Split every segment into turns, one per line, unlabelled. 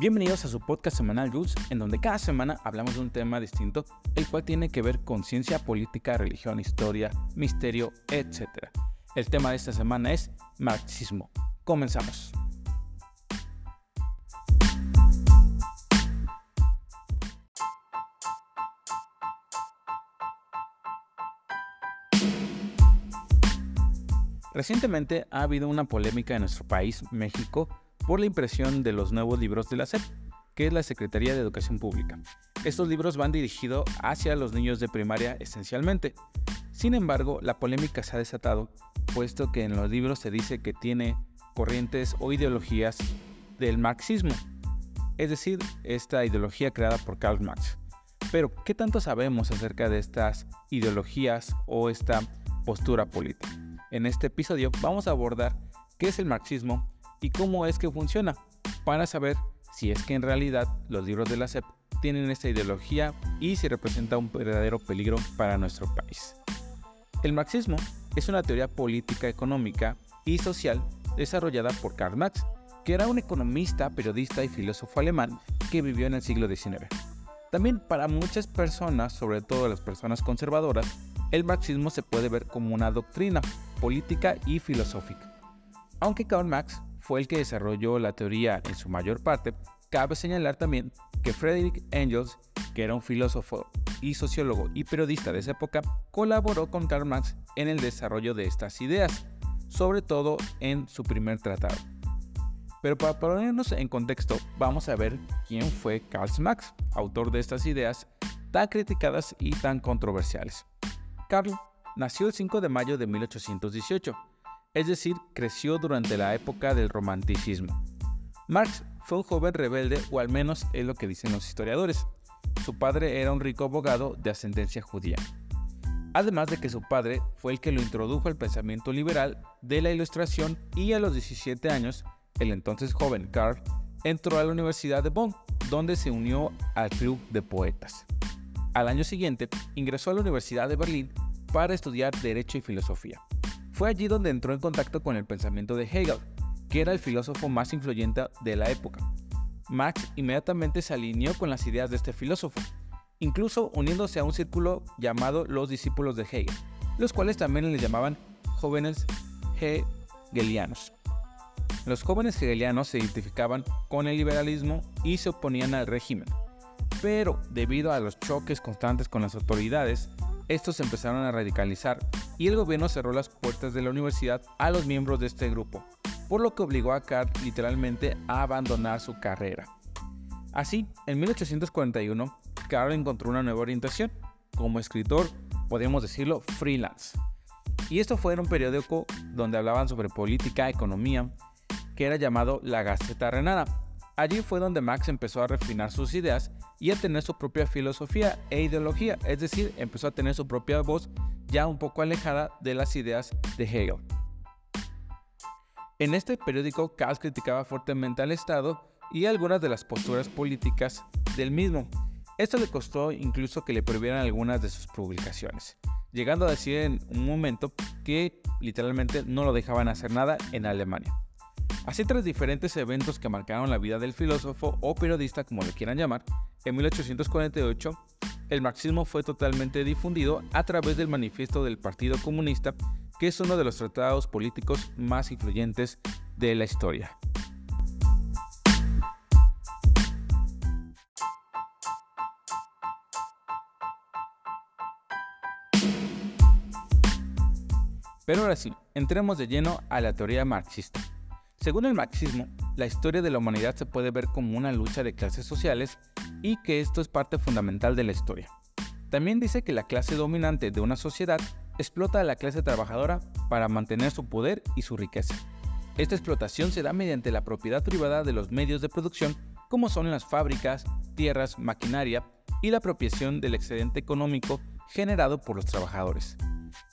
Bienvenidos a su podcast semanal Jules, en donde cada semana hablamos de un tema distinto, el cual tiene que ver con ciencia política, religión, historia, misterio, etc. El tema de esta semana es marxismo. Comenzamos. Recientemente ha habido una polémica en nuestro país, México, por la impresión de los nuevos libros de la SEP, que es la Secretaría de Educación Pública. Estos libros van dirigidos hacia los niños de primaria esencialmente. Sin embargo, la polémica se ha desatado, puesto que en los libros se dice que tiene corrientes o ideologías del marxismo, es decir, esta ideología creada por Karl Marx. Pero, ¿qué tanto sabemos acerca de estas ideologías o esta postura política? En este episodio vamos a abordar qué es el marxismo y cómo es que funciona, para saber si es que en realidad los libros de la SEP tienen esta ideología y si representa un verdadero peligro para nuestro país. El marxismo es una teoría política, económica y social desarrollada por Karl Marx, que era un economista, periodista y filósofo alemán que vivió en el siglo XIX. También para muchas personas, sobre todo las personas conservadoras, el marxismo se puede ver como una doctrina política y filosófica. Aunque Karl Marx fue el que desarrolló la teoría en su mayor parte, cabe señalar también que Friedrich Engels, que era un filósofo y sociólogo y periodista de esa época, colaboró con Karl Marx en el desarrollo de estas ideas, sobre todo en su primer tratado. Pero para ponernos en contexto, vamos a ver quién fue Karl Marx, autor de estas ideas tan criticadas y tan controversiales. Karl nació el 5 de mayo de 1818, es decir, creció durante la época del romanticismo. Marx fue un joven rebelde, o al menos es lo que dicen los historiadores. Su padre era un rico abogado de ascendencia judía. Además de que su padre fue el que lo introdujo al pensamiento liberal de la ilustración y a los 17 años, el entonces joven Karl entró a la Universidad de Bonn, donde se unió al club de poetas. Al año siguiente, ingresó a la Universidad de Berlín para estudiar Derecho y Filosofía. Fue allí donde entró en contacto con el pensamiento de Hegel, que era el filósofo más influyente de la época. Marx inmediatamente se alineó con las ideas de este filósofo, incluso uniéndose a un círculo llamado los discípulos de Hegel, los cuales también le llamaban jóvenes hegelianos. Los jóvenes hegelianos se identificaban con el liberalismo y se oponían al régimen, pero debido a los choques constantes con las autoridades, estos empezaron a radicalizar y el gobierno cerró las puertas de la universidad a los miembros de este grupo, por lo que obligó a Carr literalmente a abandonar su carrera. Así, en 1841, Carr encontró una nueva orientación. Como escritor, podríamos decirlo freelance. Y esto fue en un periódico donde hablaban sobre política, economía, que era llamado La Gaceta Renana. Allí fue donde Max empezó a refinar sus ideas y a tener su propia filosofía e ideología, es decir, empezó a tener su propia voz ya un poco alejada de las ideas de Hegel. En este periódico, Kass criticaba fuertemente al Estado y algunas de las posturas políticas del mismo. Esto le costó incluso que le prohibieran algunas de sus publicaciones, llegando a decir en un momento que literalmente no lo dejaban hacer nada en Alemania. Así tras diferentes eventos que marcaron la vida del filósofo o periodista como le quieran llamar, en 1848 el marxismo fue totalmente difundido a través del manifiesto del Partido Comunista, que es uno de los tratados políticos más influyentes de la historia. Pero ahora sí, entremos de lleno a la teoría marxista. Según el marxismo, la historia de la humanidad se puede ver como una lucha de clases sociales y que esto es parte fundamental de la historia. También dice que la clase dominante de una sociedad explota a la clase trabajadora para mantener su poder y su riqueza. Esta explotación se da mediante la propiedad privada de los medios de producción como son las fábricas, tierras, maquinaria y la apropiación del excedente económico generado por los trabajadores.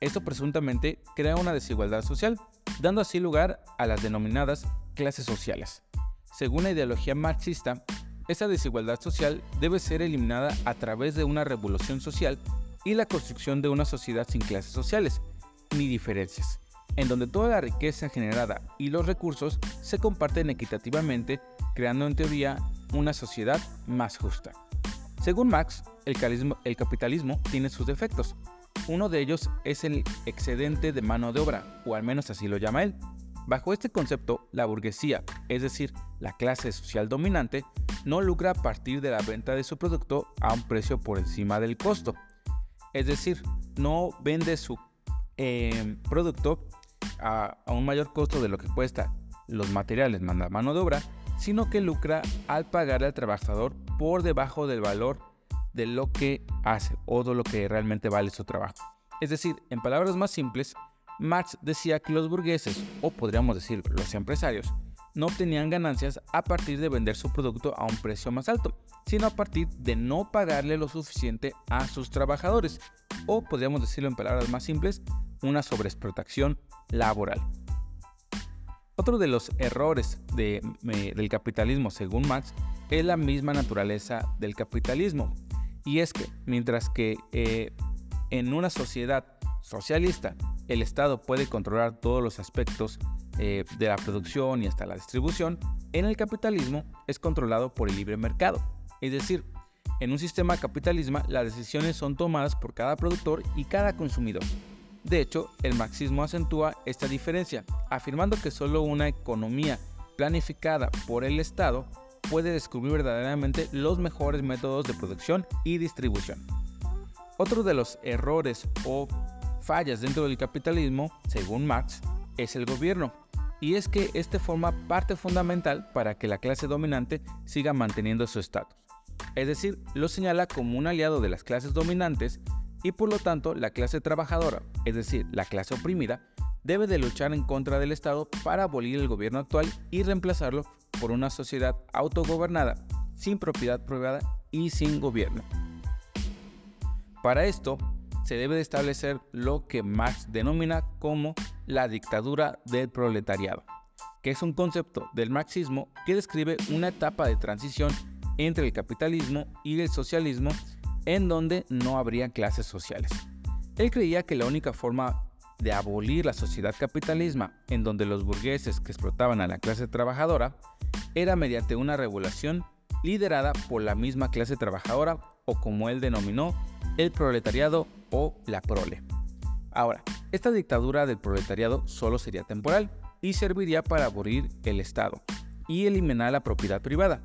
Esto presuntamente crea una desigualdad social, dando así lugar a las denominadas clases sociales. Según la ideología marxista, esta desigualdad social debe ser eliminada a través de una revolución social y la construcción de una sociedad sin clases sociales ni diferencias, en donde toda la riqueza generada y los recursos se comparten equitativamente, creando en teoría una sociedad más justa. Según Marx, el, capitalismo tiene sus defectos. Uno de ellos es el excedente de mano de obra, o al menos así lo llama él. Bajo este concepto, la burguesía, es decir, la clase social dominante, no lucra a partir de la venta de su producto a un precio por encima del costo. Es decir, no vende su eh, producto a, un mayor costo de lo que cuesta los materiales manda mano de obra, sino que lucra al pagar al trabajador por debajo del valor de lo que hace o de lo que realmente vale su trabajo. Es decir, en palabras más simples, Marx decía que los burgueses, o podríamos decir los empresarios, no obtenían ganancias a partir de vender su producto a un precio más alto, sino a partir de no pagarle lo suficiente a sus trabajadores, o podríamos decirlo en palabras más simples, una sobreexplotación laboral. Otro de los errores del capitalismo, según Marx, es la misma naturaleza del capitalismo. Y es que mientras que eh, en una sociedad socialista el Estado puede controlar todos los aspectos eh, de la producción y hasta la distribución, en el capitalismo es controlado por el libre mercado. Es decir, en un sistema capitalista las decisiones son tomadas por cada productor y cada consumidor. De hecho, el marxismo acentúa esta diferencia, afirmando que solo una economía planificada por el Estado puede descubrir verdaderamente los mejores métodos de producción y distribución. Otro de los errores o fallas dentro del capitalismo, según Marx, es el gobierno, y es que este forma parte fundamental para que la clase dominante siga manteniendo su estatus. Es decir, lo señala como un aliado de las clases dominantes y por lo tanto la clase trabajadora, es decir, la clase oprimida, debe de luchar en contra del Estado para abolir el gobierno actual y reemplazarlo por una sociedad autogobernada, sin propiedad privada y sin gobierno. Para esto, se debe de establecer lo que Marx denomina como la dictadura del proletariado, que es un concepto del marxismo que describe una etapa de transición entre el capitalismo y el socialismo en donde no habría clases sociales. Él creía que la única forma de abolir la sociedad capitalismo en donde los burgueses que explotaban a la clase trabajadora era mediante una revolución liderada por la misma clase trabajadora o como él denominó el proletariado o la prole. Ahora, esta dictadura del proletariado solo sería temporal y serviría para abolir el Estado y eliminar la propiedad privada,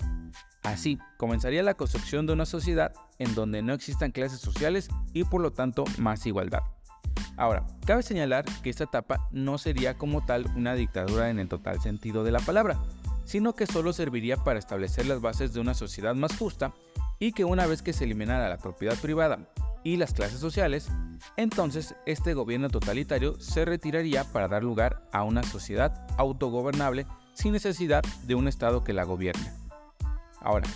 Así, comenzaría la construcción de una sociedad en donde no existan clases sociales y por lo tanto más igualdad. Ahora, cabe señalar que esta etapa no sería como tal una dictadura en el total sentido de la palabra, sino que solo serviría para establecer las bases de una sociedad más justa y que una vez que se eliminara la propiedad privada y las clases sociales, entonces este gobierno totalitario se retiraría para dar lugar a una sociedad autogobernable sin necesidad de un Estado que la gobierne. Ahora,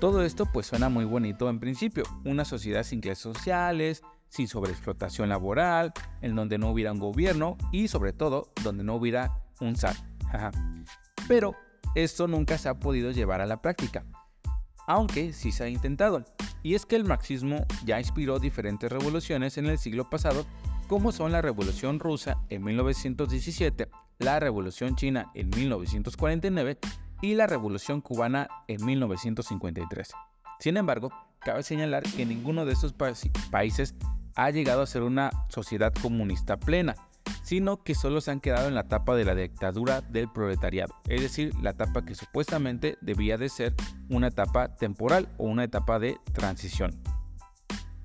todo esto pues suena muy bonito en principio, una sociedad sin clases sociales, sin sobreexplotación laboral, en donde no hubiera un gobierno y sobre todo donde no hubiera un SAT. Pero esto nunca se ha podido llevar a la práctica, aunque sí se ha intentado. Y es que el marxismo ya inspiró diferentes revoluciones en el siglo pasado, como son la Revolución Rusa en 1917, la Revolución China en 1949 y la Revolución Cubana en 1953. Sin embargo, cabe señalar que ninguno de estos países ha llegado a ser una sociedad comunista plena, sino que solo se han quedado en la etapa de la dictadura del proletariado, es decir, la etapa que supuestamente debía de ser una etapa temporal o una etapa de transición.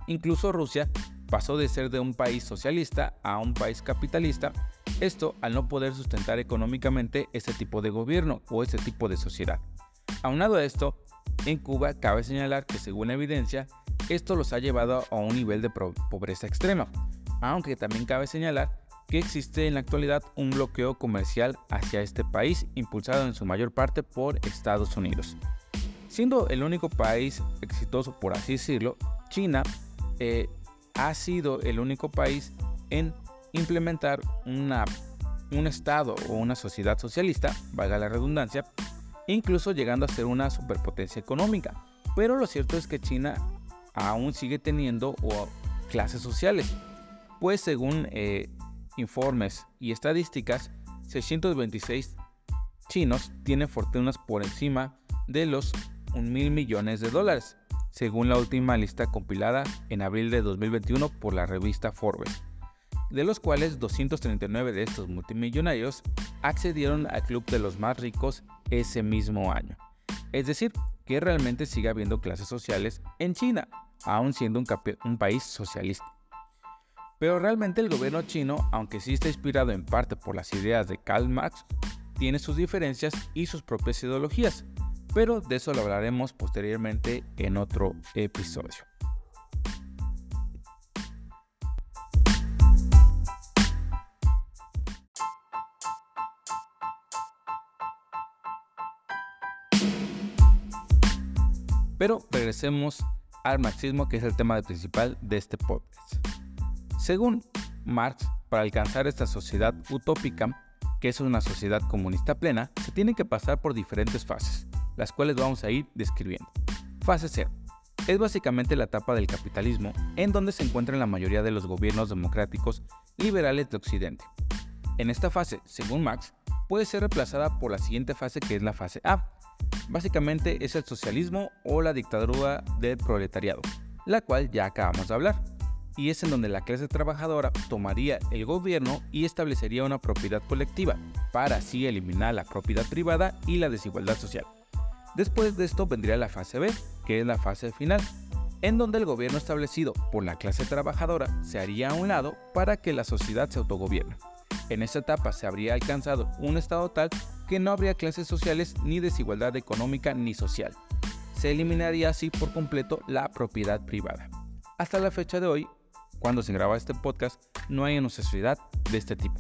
Incluso Rusia pasó de ser de un país socialista a un país capitalista esto al no poder sustentar económicamente este tipo de gobierno o este tipo de sociedad. Aunado a esto, en Cuba cabe señalar que según la evidencia, esto los ha llevado a un nivel de pobreza extrema, aunque también cabe señalar que existe en la actualidad un bloqueo comercial hacia este país impulsado en su mayor parte por Estados Unidos. Siendo el único país exitoso, por así decirlo, China eh, ha sido el único país en implementar un Estado o una sociedad socialista, valga la redundancia, incluso llegando a ser una superpotencia económica. Pero lo cierto es que China aún sigue teniendo clases sociales, pues según eh, informes y estadísticas, 626 chinos tienen fortunas por encima de los un mil millones de dólares, según la última lista compilada en abril de 2021 por la revista Forbes, de los cuales 239 de estos multimillonarios accedieron al club de los más ricos ese mismo año. Es decir, que realmente sigue habiendo clases sociales en China, aun siendo un, un país socialista. Pero realmente el gobierno chino, aunque sí está inspirado en parte por las ideas de Karl Marx, tiene sus diferencias y sus propias ideologías, pero de eso lo hablaremos posteriormente en otro episodio. Pero regresemos al marxismo, que es el tema principal de este podcast. Según Marx, para alcanzar esta sociedad utópica, que es una sociedad comunista plena, se tiene que pasar por diferentes fases las cuales vamos a ir describiendo. Fase 0. Es básicamente la etapa del capitalismo en donde se encuentran la mayoría de los gobiernos democráticos liberales de Occidente. En esta fase, según Marx, puede ser reemplazada por la siguiente fase que es la fase A. Básicamente es el socialismo o la dictadura del proletariado, la cual ya acabamos de hablar, y es en donde la clase trabajadora tomaría el gobierno y establecería una propiedad colectiva, para así eliminar la propiedad privada y la desigualdad social. Después de esto vendría la fase B, que es la fase final, en donde el gobierno establecido por la clase trabajadora se haría a un lado para que la sociedad se autogobierne. En esta etapa se habría alcanzado un estado tal que no habría clases sociales ni desigualdad económica ni social. Se eliminaría así por completo la propiedad privada. Hasta la fecha de hoy, cuando se graba este podcast, no hay una sociedad de este tipo.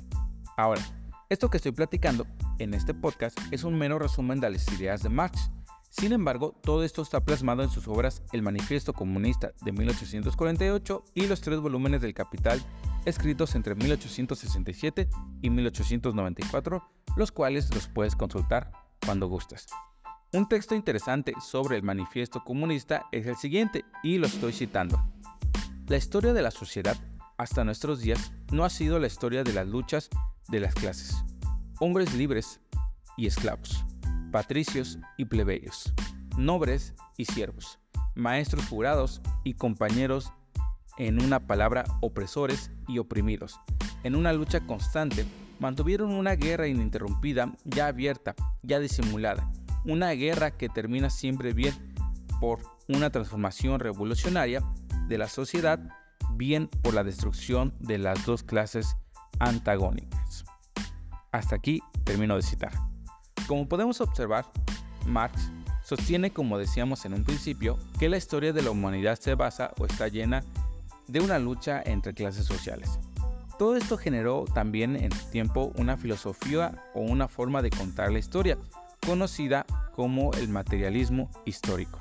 Ahora, esto que estoy platicando en este podcast es un mero resumen de las ideas de Marx, sin embargo, todo esto está plasmado en sus obras El Manifiesto Comunista de 1848 y los tres volúmenes del Capital escritos entre 1867 y 1894, los cuales los puedes consultar cuando gustes. Un texto interesante sobre el Manifiesto Comunista es el siguiente, y lo estoy citando. La historia de la sociedad hasta nuestros días no ha sido la historia de las luchas de las clases, hombres libres y esclavos patricios y plebeyos, nobles y siervos, maestros jurados y compañeros, en una palabra, opresores y oprimidos. En una lucha constante, mantuvieron una guerra ininterrumpida, ya abierta, ya disimulada, una guerra que termina siempre bien por una transformación revolucionaria de la sociedad, bien por la destrucción de las dos clases antagónicas. Hasta aquí termino de citar. Como podemos observar, Marx sostiene, como decíamos en un principio, que la historia de la humanidad se basa o está llena de una lucha entre clases sociales. Todo esto generó también en su tiempo una filosofía o una forma de contar la historia, conocida como el materialismo histórico.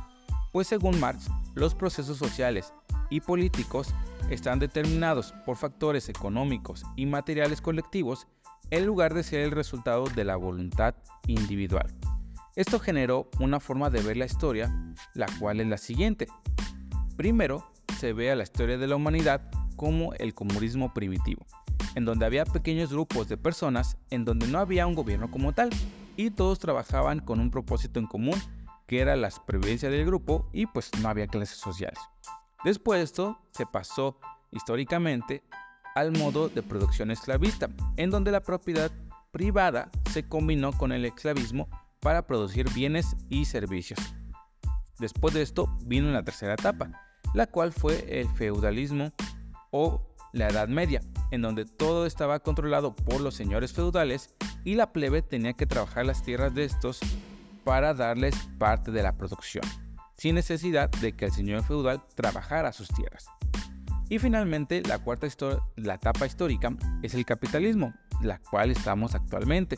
Pues según Marx, los procesos sociales y políticos están determinados por factores económicos y materiales colectivos en lugar de ser el resultado de la voluntad individual. Esto generó una forma de ver la historia, la cual es la siguiente. Primero, se ve a la historia de la humanidad como el comunismo primitivo, en donde había pequeños grupos de personas en donde no había un gobierno como tal y todos trabajaban con un propósito en común, que era la supervivencia del grupo y pues no había clases sociales. Después de esto se pasó históricamente al modo de producción esclavista, en donde la propiedad privada se combinó con el esclavismo para producir bienes y servicios. Después de esto vino la tercera etapa, la cual fue el feudalismo o la Edad Media, en donde todo estaba controlado por los señores feudales y la plebe tenía que trabajar las tierras de estos para darles parte de la producción, sin necesidad de que el señor feudal trabajara sus tierras. Y finalmente, la cuarta la etapa histórica es el capitalismo, la cual estamos actualmente.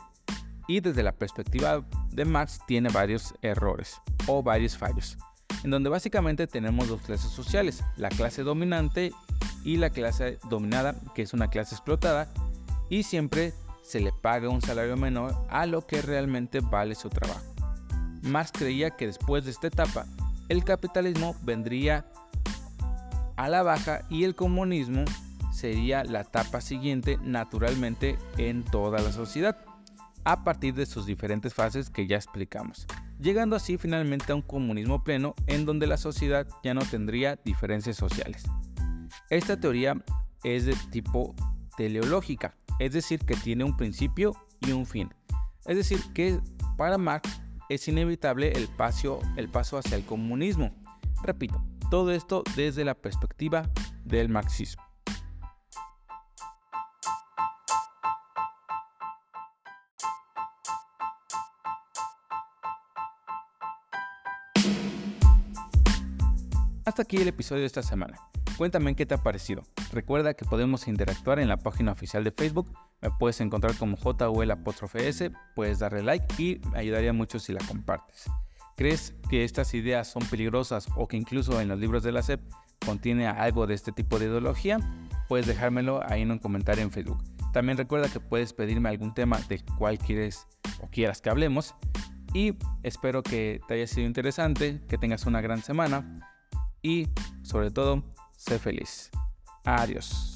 Y desde la perspectiva de Marx tiene varios errores o varios fallos, en donde básicamente tenemos dos clases sociales, la clase dominante y la clase dominada, que es una clase explotada, y siempre se le paga un salario menor a lo que realmente vale su trabajo. Marx creía que después de esta etapa, el capitalismo vendría a la baja y el comunismo sería la etapa siguiente naturalmente en toda la sociedad, a partir de sus diferentes fases que ya explicamos. Llegando así finalmente a un comunismo pleno en donde la sociedad ya no tendría diferencias sociales. Esta teoría es de tipo teleológica, es decir, que tiene un principio y un fin. Es decir, que para Marx es inevitable el paso, el paso hacia el comunismo. Repito, todo esto desde la perspectiva del marxismo. Hasta aquí el episodio de esta semana. Cuéntame qué te ha parecido. Recuerda que podemos interactuar en la página oficial de Facebook. Me puedes encontrar como JUL puedes darle like y me ayudaría mucho si la compartes. ¿Crees que estas ideas son peligrosas o que incluso en los libros de la SEP contiene algo de este tipo de ideología? Puedes dejármelo ahí en un comentario en Facebook. También recuerda que puedes pedirme algún tema de cual quieres o quieras que hablemos. Y espero que te haya sido interesante, que tengas una gran semana y sobre todo, sé feliz. Adiós.